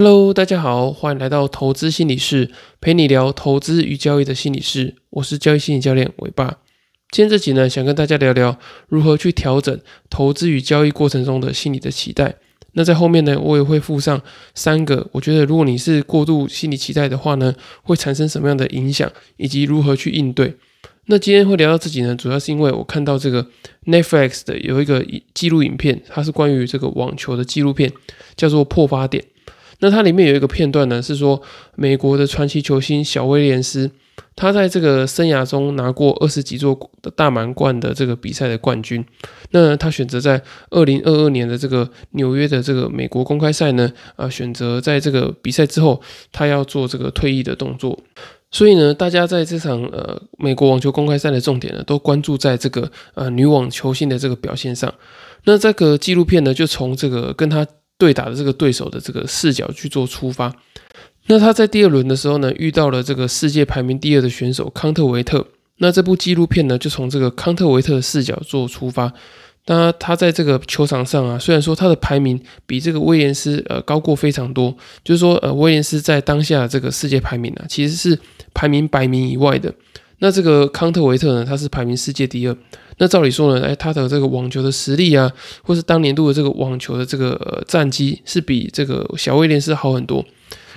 Hello，大家好，欢迎来到投资心理室，陪你聊投资与交易的心理室。我是交易心理教练伟爸。今天这集呢，想跟大家聊聊如何去调整投资与交易过程中的心理的期待。那在后面呢，我也会附上三个，我觉得如果你是过度心理期待的话呢，会产生什么样的影响，以及如何去应对。那今天会聊到自己呢，主要是因为我看到这个 Netflix 的有一个记录影片，它是关于这个网球的纪录片，叫做《破发点》。那它里面有一个片段呢，是说美国的传奇球星小威廉斯，他在这个生涯中拿过二十几座的大满贯的这个比赛的冠军。那他选择在二零二二年的这个纽约的这个美国公开赛呢，啊，选择在这个比赛之后，他要做这个退役的动作。所以呢，大家在这场呃美国网球公开赛的重点呢，都关注在这个呃女网球星的这个表现上。那这个纪录片呢，就从这个跟他对打的这个对手的这个视角去做出发。那他在第二轮的时候呢，遇到了这个世界排名第二的选手康特维特。那这部纪录片呢，就从这个康特维特的视角做出发。那他在这个球场上啊，虽然说他的排名比这个威廉斯呃高过非常多，就是说呃威廉斯在当下这个世界排名啊，其实是排名百名以外的。那这个康特维特呢，他是排名世界第二。那照理说呢，哎，他的这个网球的实力啊，或是当年度的这个网球的这个战绩，是比这个小威廉斯好很多。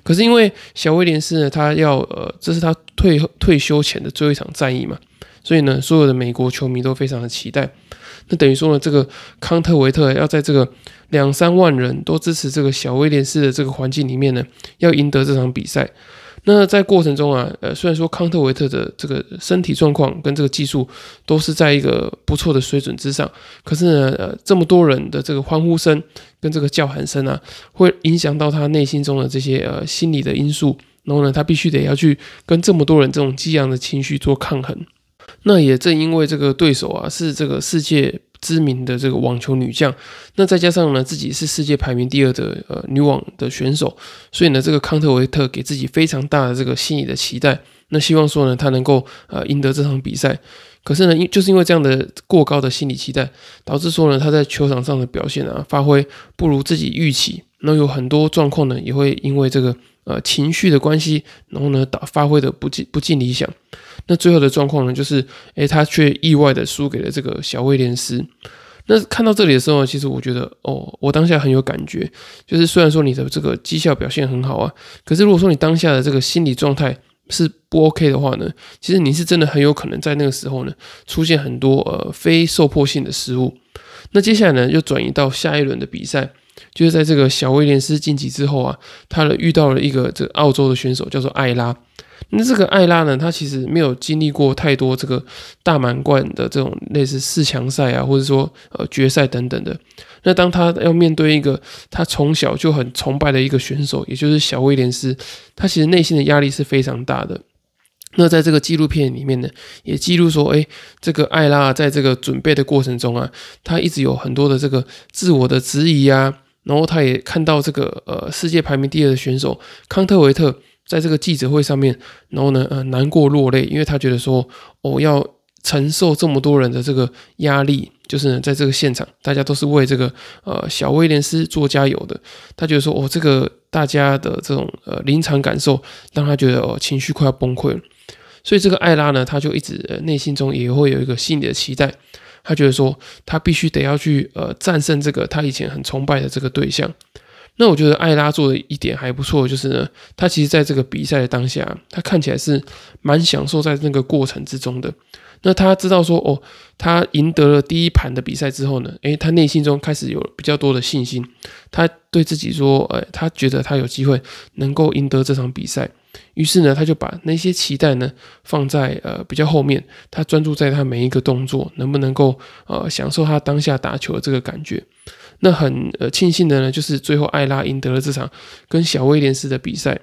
可是因为小威廉斯呢，他要呃，这是他退退休前的最后一场战役嘛，所以呢，所有的美国球迷都非常的期待。那等于说呢，这个康特维特要在这个两三万人都支持这个小威廉斯的这个环境里面呢，要赢得这场比赛。那在过程中啊，呃，虽然说康特维特的这个身体状况跟这个技术都是在一个不错的水准之上，可是呢，呃，这么多人的这个欢呼声跟这个叫喊声啊，会影响到他内心中的这些呃心理的因素，然后呢，他必须得要去跟这么多人这种激昂的情绪做抗衡。那也正因为这个对手啊是这个世界知名的这个网球女将，那再加上呢自己是世界排名第二的呃女网的选手，所以呢这个康特维特给自己非常大的这个心理的期待，那希望说呢他能够呃赢得这场比赛。可是呢因就是因为这样的过高的心理期待，导致说呢他在球场上的表现啊发挥不如自己预期，那有很多状况呢也会因为这个呃情绪的关系，然后呢打发挥的不尽不尽理想。那最后的状况呢，就是，诶，他却意外的输给了这个小威廉斯。那看到这里的时候，其实我觉得，哦，我当下很有感觉。就是虽然说你的这个绩效表现很好啊，可是如果说你当下的这个心理状态是不 OK 的话呢，其实你是真的很有可能在那个时候呢，出现很多呃非受迫性的失误。那接下来呢，又转移到下一轮的比赛，就是在这个小威廉斯晋级之后啊，他呢遇到了一个这个澳洲的选手，叫做艾拉。那这个艾拉呢，他其实没有经历过太多这个大满贯的这种类似四强赛啊，或者说呃决赛等等的。那当他要面对一个他从小就很崇拜的一个选手，也就是小威廉斯，他其实内心的压力是非常大的。那在这个纪录片里面呢，也记录说，哎，这个艾拉在这个准备的过程中啊，他一直有很多的这个自我的质疑啊，然后他也看到这个呃世界排名第二的选手康特维特。在这个记者会上面，然后呢，呃，难过落泪，因为他觉得说，哦，要承受这么多人的这个压力，就是呢，在这个现场，大家都是为这个呃小威廉斯做加油的。他觉得说，哦，这个大家的这种呃临场感受，让他觉得哦情绪快要崩溃了。所以这个艾拉呢，他就一直内心中也会有一个心理的期待，他觉得说，他必须得要去呃战胜这个他以前很崇拜的这个对象。那我觉得艾拉做的一点还不错，就是呢，他其实在这个比赛的当下，他看起来是蛮享受在那个过程之中的。那他知道说，哦，他赢得了第一盘的比赛之后呢，诶，他内心中开始有比较多的信心，他对自己说，呃，他觉得他有机会能够赢得这场比赛。于是呢，他就把那些期待呢放在呃比较后面，他专注在他每一个动作能不能够呃享受他当下打球的这个感觉。那很呃庆幸的呢，就是最后艾拉赢得了这场跟小威廉斯的比赛。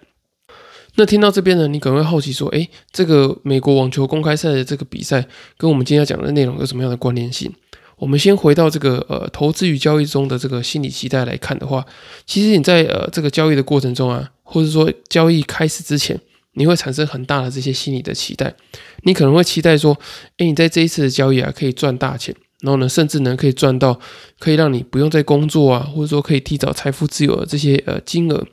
那听到这边呢，你可能会好奇说，诶，这个美国网球公开赛的这个比赛跟我们今天要讲的内容有什么样的关联性？我们先回到这个呃投资与交易中的这个心理期待来看的话，其实你在呃这个交易的过程中啊，或者说交易开始之前，你会产生很大的这些心理的期待。你可能会期待说，诶，你在这一次的交易啊，可以赚大钱。然后呢，甚至呢可以赚到可以让你不用再工作啊，或者说可以提早财富自由的这些呃金额。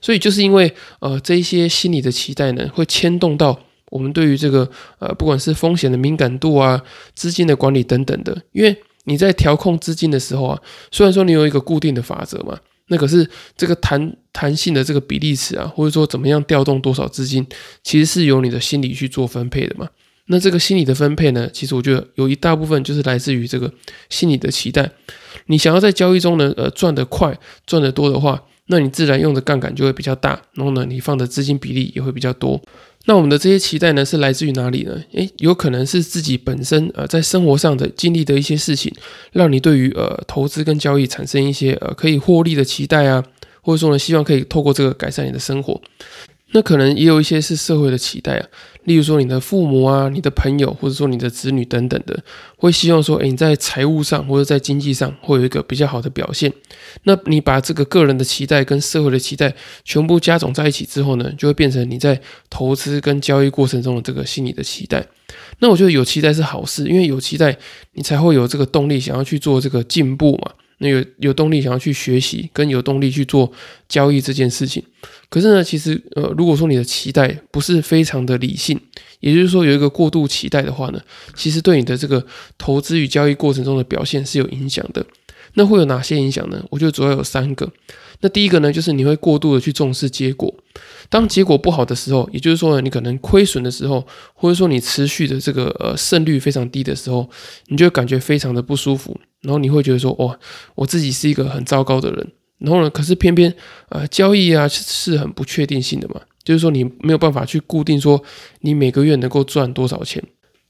所以就是因为呃这一些心理的期待呢，会牵动到我们对于这个呃不管是风险的敏感度啊、资金的管理等等的。因为你在调控资金的时候啊，虽然说你有一个固定的法则嘛，那可是这个弹弹性的这个比例尺啊，或者说怎么样调动多少资金，其实是由你的心理去做分配的嘛。那这个心理的分配呢，其实我觉得有一大部分就是来自于这个心理的期待。你想要在交易中呢，呃，赚得快、赚得多的话，那你自然用的杠杆就会比较大，然后呢，你放的资金比例也会比较多。那我们的这些期待呢，是来自于哪里呢？诶，有可能是自己本身呃在生活上的经历的一些事情，让你对于呃投资跟交易产生一些呃可以获利的期待啊，或者说呢，希望可以透过这个改善你的生活。那可能也有一些是社会的期待啊，例如说你的父母啊、你的朋友，或者说你的子女等等的，会希望说，诶，你在财务上或者在经济上会有一个比较好的表现。那你把这个个人的期待跟社会的期待全部加总在一起之后呢，就会变成你在投资跟交易过程中的这个心理的期待。那我觉得有期待是好事，因为有期待你才会有这个动力想要去做这个进步嘛。那有有动力想要去学习，跟有动力去做交易这件事情。可是呢，其实呃，如果说你的期待不是非常的理性，也就是说有一个过度期待的话呢，其实对你的这个投资与交易过程中的表现是有影响的。那会有哪些影响呢？我觉得主要有三个。那第一个呢，就是你会过度的去重视结果。当结果不好的时候，也就是说，你可能亏损的时候，或者说你持续的这个呃胜率非常低的时候，你就感觉非常的不舒服。然后你会觉得说，哦，我自己是一个很糟糕的人。然后呢，可是偏偏呃交易啊是很不确定性的嘛，就是说你没有办法去固定说你每个月能够赚多少钱。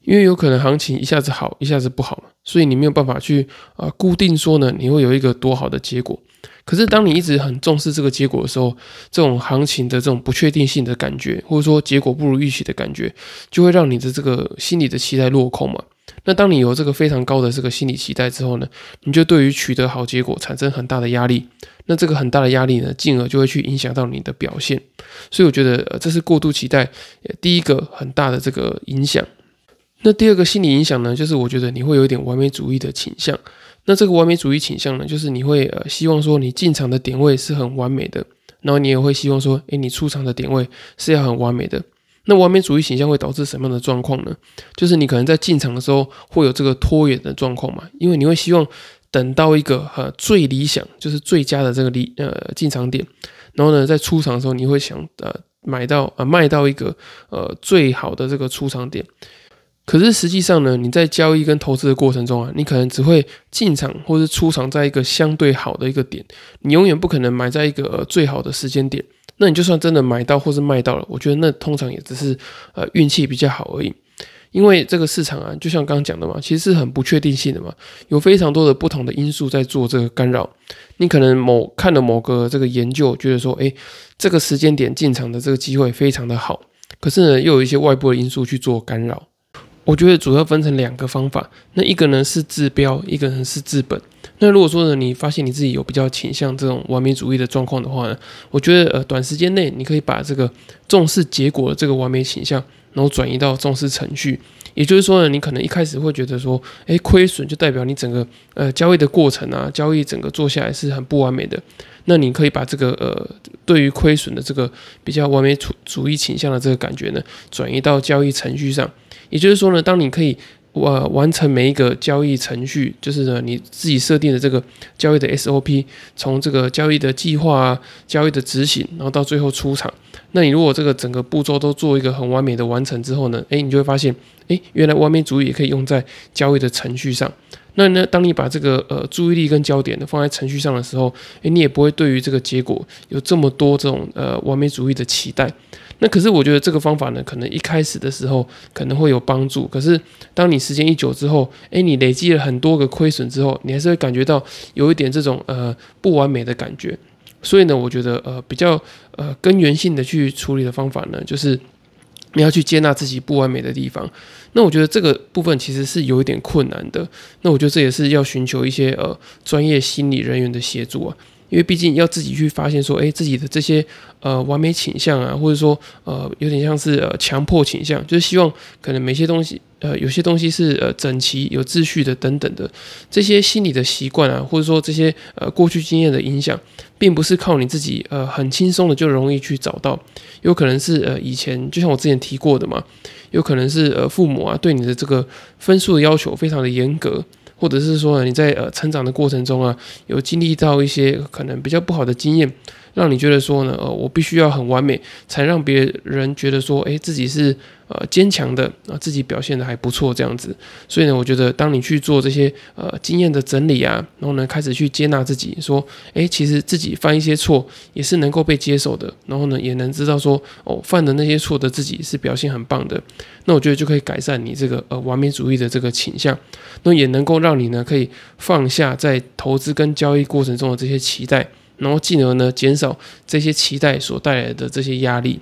因为有可能行情一下子好，一下子不好嘛，所以你没有办法去啊固定说呢，你会有一个多好的结果。可是当你一直很重视这个结果的时候，这种行情的这种不确定性的感觉，或者说结果不如预期的感觉，就会让你的这个心理的期待落空嘛。那当你有这个非常高的这个心理期待之后呢，你就对于取得好结果产生很大的压力。那这个很大的压力呢，进而就会去影响到你的表现。所以我觉得这是过度期待第一个很大的这个影响。那第二个心理影响呢，就是我觉得你会有一点完美主义的倾向。那这个完美主义倾向呢，就是你会呃希望说你进场的点位是很完美的，然后你也会希望说，诶，你出场的点位是要很完美的。那完美主义倾向会导致什么样的状况呢？就是你可能在进场的时候会有这个拖延的状况嘛，因为你会希望等到一个呃最理想，就是最佳的这个理呃进场点，然后呢在出场的时候你会想呃买到呃卖到一个呃最好的这个出场点。可是实际上呢，你在交易跟投资的过程中啊，你可能只会进场或是出场在一个相对好的一个点，你永远不可能买在一个最好的时间点。那你就算真的买到或是卖到了，我觉得那通常也只是呃运气比较好而已。因为这个市场啊，就像刚刚讲的嘛，其实是很不确定性的嘛，有非常多的不同的因素在做这个干扰。你可能某看了某个这个研究，觉得说，诶，这个时间点进场的这个机会非常的好，可是呢，又有一些外部的因素去做干扰。我觉得主要分成两个方法，那一个呢是治标，一个呢是治本。那如果说呢，你发现你自己有比较倾向这种完美主义的状况的话呢，我觉得呃，短时间内你可以把这个重视结果的这个完美倾向，然后转移到重视程序。也就是说呢，你可能一开始会觉得说，诶，亏损就代表你整个呃交易的过程啊，交易整个做下来是很不完美的。那你可以把这个呃对于亏损的这个比较完美主主义倾向的这个感觉呢，转移到交易程序上。也就是说呢，当你可以呃完成每一个交易程序，就是呢你自己设定的这个交易的 SOP，从这个交易的计划啊、交易的执行，然后到最后出场，那你如果这个整个步骤都做一个很完美的完成之后呢，诶，你就会发现，诶，原来完美主义也可以用在交易的程序上。那呢，当你把这个呃注意力跟焦点呢放在程序上的时候，诶，你也不会对于这个结果有这么多这种呃完美主义的期待。那可是我觉得这个方法呢，可能一开始的时候可能会有帮助，可是当你时间一久之后，诶，你累积了很多个亏损之后，你还是会感觉到有一点这种呃不完美的感觉。所以呢，我觉得呃比较呃根源性的去处理的方法呢，就是你要去接纳自己不完美的地方。那我觉得这个部分其实是有一点困难的。那我觉得这也是要寻求一些呃专业心理人员的协助啊。因为毕竟要自己去发现说，诶，自己的这些呃完美倾向啊，或者说呃有点像是呃强迫倾向，就是希望可能每些东西呃有些东西是呃整齐有秩序的等等的这些心理的习惯啊，或者说这些呃过去经验的影响，并不是靠你自己呃很轻松的就容易去找到，有可能是呃以前就像我之前提过的嘛，有可能是呃父母啊对你的这个分数的要求非常的严格。或者是说你在呃成长的过程中啊，有经历到一些可能比较不好的经验。让你觉得说呢，呃，我必须要很完美，才让别人觉得说，诶，自己是呃坚强的啊，自己表现的还不错这样子。所以呢，我觉得当你去做这些呃经验的整理啊，然后呢，开始去接纳自己，说，诶，其实自己犯一些错也是能够被接受的，然后呢，也能知道说，哦，犯的那些错的自己是表现很棒的。那我觉得就可以改善你这个呃完美主义的这个倾向，那也能够让你呢可以放下在投资跟交易过程中的这些期待。然后进而呢，减少这些期待所带来的这些压力。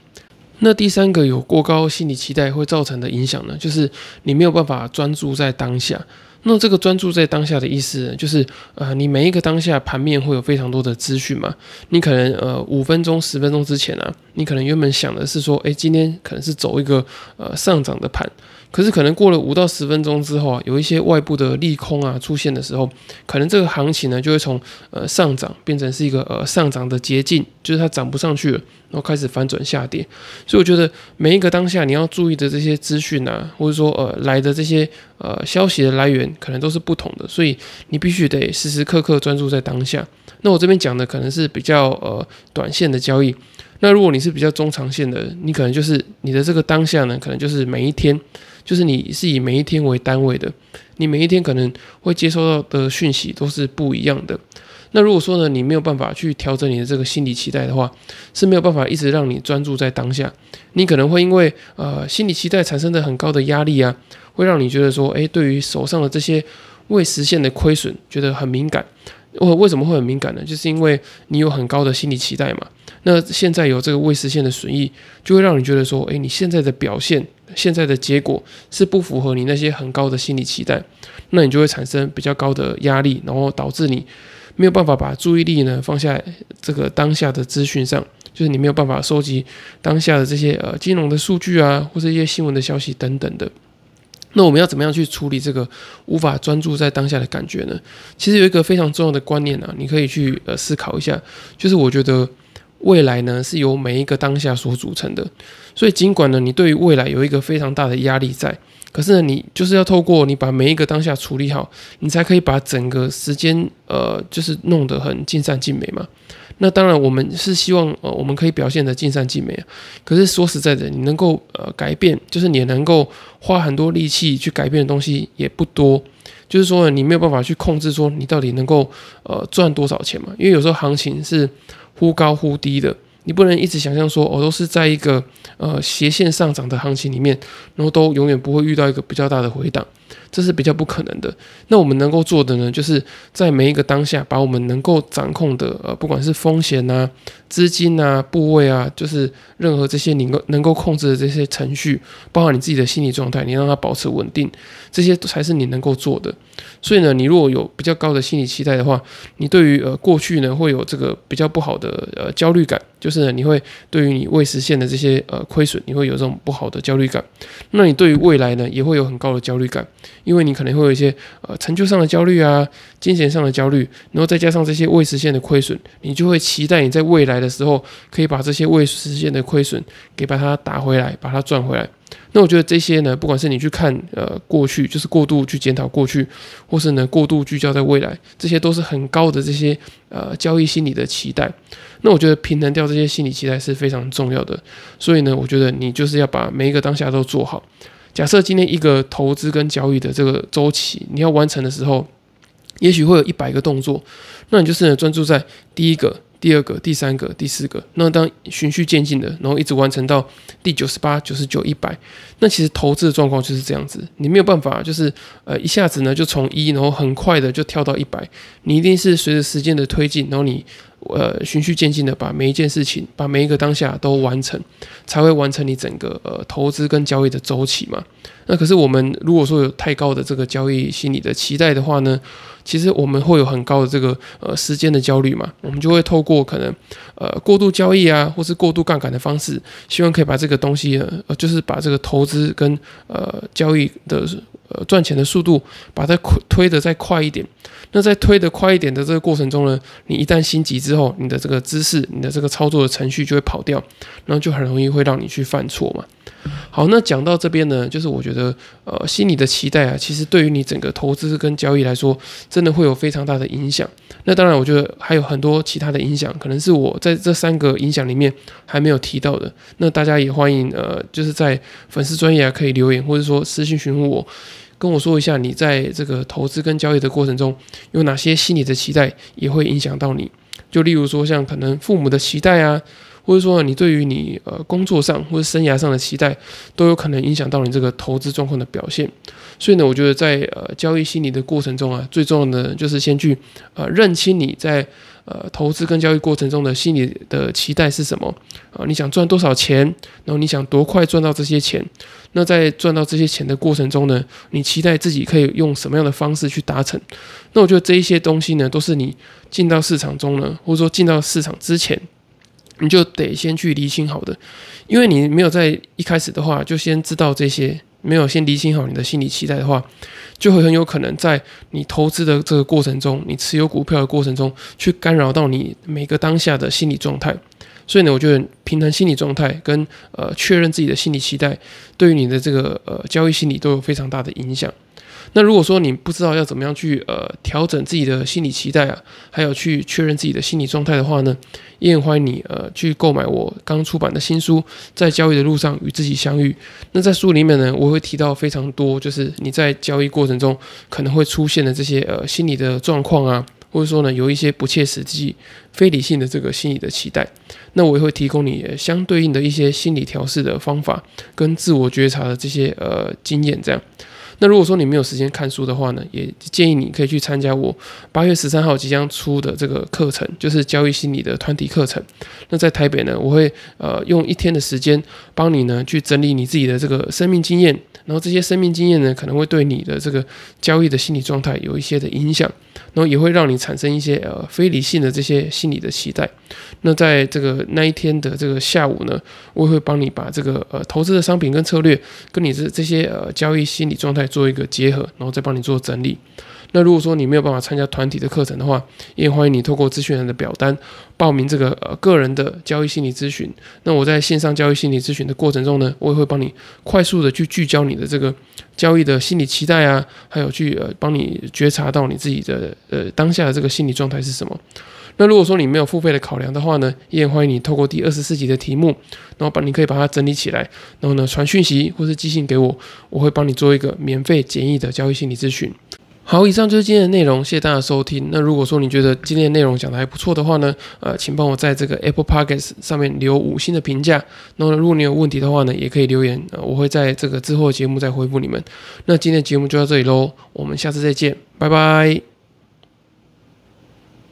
那第三个有过高心理期待会造成的影响呢，就是你没有办法专注在当下。那这个专注在当下的意思，就是呃，你每一个当下盘面会有非常多的资讯嘛。你可能呃五分钟、十分钟之前啊，你可能原本想的是说，诶，今天可能是走一个呃上涨的盘。可是可能过了五到十分钟之后啊，有一些外部的利空啊出现的时候，可能这个行情呢就会从呃上涨变成是一个呃上涨的捷径，就是它涨不上去了，然后开始反转下跌。所以我觉得每一个当下你要注意的这些资讯啊，或者说呃来的这些呃消息的来源，可能都是不同的，所以你必须得时时刻刻专注在当下。那我这边讲的可能是比较呃短线的交易，那如果你是比较中长线的，你可能就是你的这个当下呢，可能就是每一天。就是你是以每一天为单位的，你每一天可能会接收到的讯息都是不一样的。那如果说呢，你没有办法去调整你的这个心理期待的话，是没有办法一直让你专注在当下。你可能会因为呃心理期待产生的很高的压力啊，会让你觉得说，诶，对于手上的这些未实现的亏损觉得很敏感。我为什么会很敏感呢？就是因为你有很高的心理期待嘛。那现在有这个未实现的损益，就会让你觉得说，诶，你现在的表现。现在的结果是不符合你那些很高的心理期待，那你就会产生比较高的压力，然后导致你没有办法把注意力呢放下这个当下的资讯上，就是你没有办法收集当下的这些呃金融的数据啊，或者一些新闻的消息等等的。那我们要怎么样去处理这个无法专注在当下的感觉呢？其实有一个非常重要的观念啊，你可以去呃思考一下，就是我觉得。未来呢是由每一个当下所组成的，所以尽管呢你对于未来有一个非常大的压力在，可是呢你就是要透过你把每一个当下处理好，你才可以把整个时间呃就是弄得很尽善尽美嘛。那当然我们是希望呃我们可以表现的尽善尽美啊，可是说实在的，你能够呃改变，就是你能够花很多力气去改变的东西也不多，就是说你没有办法去控制说你到底能够呃赚多少钱嘛，因为有时候行情是。忽高忽低的，你不能一直想象说，我都是在一个呃斜线上涨的行情里面，然后都永远不会遇到一个比较大的回档。这是比较不可能的。那我们能够做的呢，就是在每一个当下，把我们能够掌控的，呃，不管是风险啊、资金啊、部位啊，就是任何这些能够能够控制的这些程序，包含你自己的心理状态，你让它保持稳定，这些才是你能够做的。所以呢，你如果有比较高的心理期待的话，你对于呃过去呢会有这个比较不好的呃焦虑感，就是呢你会对于你未实现的这些呃亏损，你会有这种不好的焦虑感。那你对于未来呢，也会有很高的焦虑感。因为你可能会有一些呃成就上的焦虑啊，金钱上的焦虑，然后再加上这些未实现的亏损，你就会期待你在未来的时候可以把这些未实现的亏损给把它打回来，把它赚回来。那我觉得这些呢，不管是你去看呃过去，就是过度去检讨过去，或是呢过度聚焦在未来，这些都是很高的这些呃交易心理的期待。那我觉得平衡掉这些心理期待是非常重要的。所以呢，我觉得你就是要把每一个当下都做好。假设今天一个投资跟交易的这个周期，你要完成的时候，也许会有一百个动作，那你就是专注在第一个、第二个、第三个、第四个，那当循序渐进的，然后一直完成到第九十八、九十九、一百，那其实投资的状况就是这样子，你没有办法就是呃一下子呢就从一，然后很快的就跳到一百，你一定是随着时间的推进，然后你呃循序渐进的把每一件事情，把每一个当下都完成，才会完成你整个呃投资跟交易的周期嘛。那可是我们如果说有太高的这个交易心理的期待的话呢，其实我们会有很高的这个呃时间的焦虑嘛，我们就会透过可能呃过度交易啊，或是过度杠杆的方式，希望可以把这个东西呃就是把这个投资跟呃交易的。呃，赚钱的速度把它推推的再快一点。那在推的快一点的这个过程中呢，你一旦心急之后，你的这个姿势、你的这个操作的程序就会跑掉，然后就很容易会让你去犯错嘛。好，那讲到这边呢，就是我觉得呃，心理的期待啊，其实对于你整个投资跟交易来说，真的会有非常大的影响。那当然，我觉得还有很多其他的影响，可能是我在这三个影响里面还没有提到的。那大家也欢迎呃，就是在粉丝专业啊可以留言，或者说私信询问我。跟我说一下，你在这个投资跟交易的过程中，有哪些心理的期待也会影响到你？就例如说，像可能父母的期待啊，或者说你对于你呃工作上或者生涯上的期待，都有可能影响到你这个投资状况的表现。所以呢，我觉得在呃交易心理的过程中啊，最重要的就是先去呃认清你在。呃，投资跟交易过程中的心理的期待是什么啊？你想赚多少钱？然后你想多快赚到这些钱？那在赚到这些钱的过程中呢，你期待自己可以用什么样的方式去达成？那我觉得这一些东西呢，都是你进到市场中呢，或者说进到市场之前，你就得先去理清好的，因为你没有在一开始的话就先知道这些。没有先理清好你的心理期待的话，就会很有可能在你投资的这个过程中，你持有股票的过程中，去干扰到你每个当下的心理状态。所以呢，我觉得平衡心理状态跟呃确认自己的心理期待，对于你的这个呃交易心理都有非常大的影响。那如果说你不知道要怎么样去呃调整自己的心理期待啊，还有去确认自己的心理状态的话呢，也很欢迎你呃去购买我刚出版的新书《在交易的路上与自己相遇》。那在书里面呢，我会提到非常多，就是你在交易过程中可能会出现的这些呃心理的状况啊，或者说呢有一些不切实际、非理性的这个心理的期待。那我也会提供你相对应的一些心理调试的方法跟自我觉察的这些呃经验，这样。那如果说你没有时间看书的话呢，也建议你可以去参加我八月十三号即将出的这个课程，就是交易心理的团体课程。那在台北呢，我会呃用一天的时间帮你呢去整理你自己的这个生命经验，然后这些生命经验呢可能会对你的这个交易的心理状态有一些的影响，然后也会让你产生一些呃非理性的这些心理的期待。那在这个那一天的这个下午呢，我也会帮你把这个呃投资的商品跟策略跟你这这些呃交易心理状态。做一个结合，然后再帮你做整理。那如果说你没有办法参加团体的课程的话，也欢迎你透过咨询人的表单报名这个呃个人的交易心理咨询。那我在线上交易心理咨询的过程中呢，我也会帮你快速的去聚焦你的这个交易的心理期待啊，还有去呃帮你觉察到你自己的呃当下的这个心理状态是什么。那如果说你没有付费的考量的话呢，也欢迎你透过第二十四集的题目，然后把你可以把它整理起来，然后呢传讯息或是寄信给我，我会帮你做一个免费简易的交易心理咨询。好，以上就是今天的内容，谢谢大家收听。那如果说你觉得今天的内容讲的还不错的话呢，呃，请帮我在这个 Apple Podcast 上面留五星的评价。那如果你有问题的话呢，也可以留言，呃，我会在这个之后的节目再回复你们。那今天的节目就到这里喽，我们下次再见，拜拜。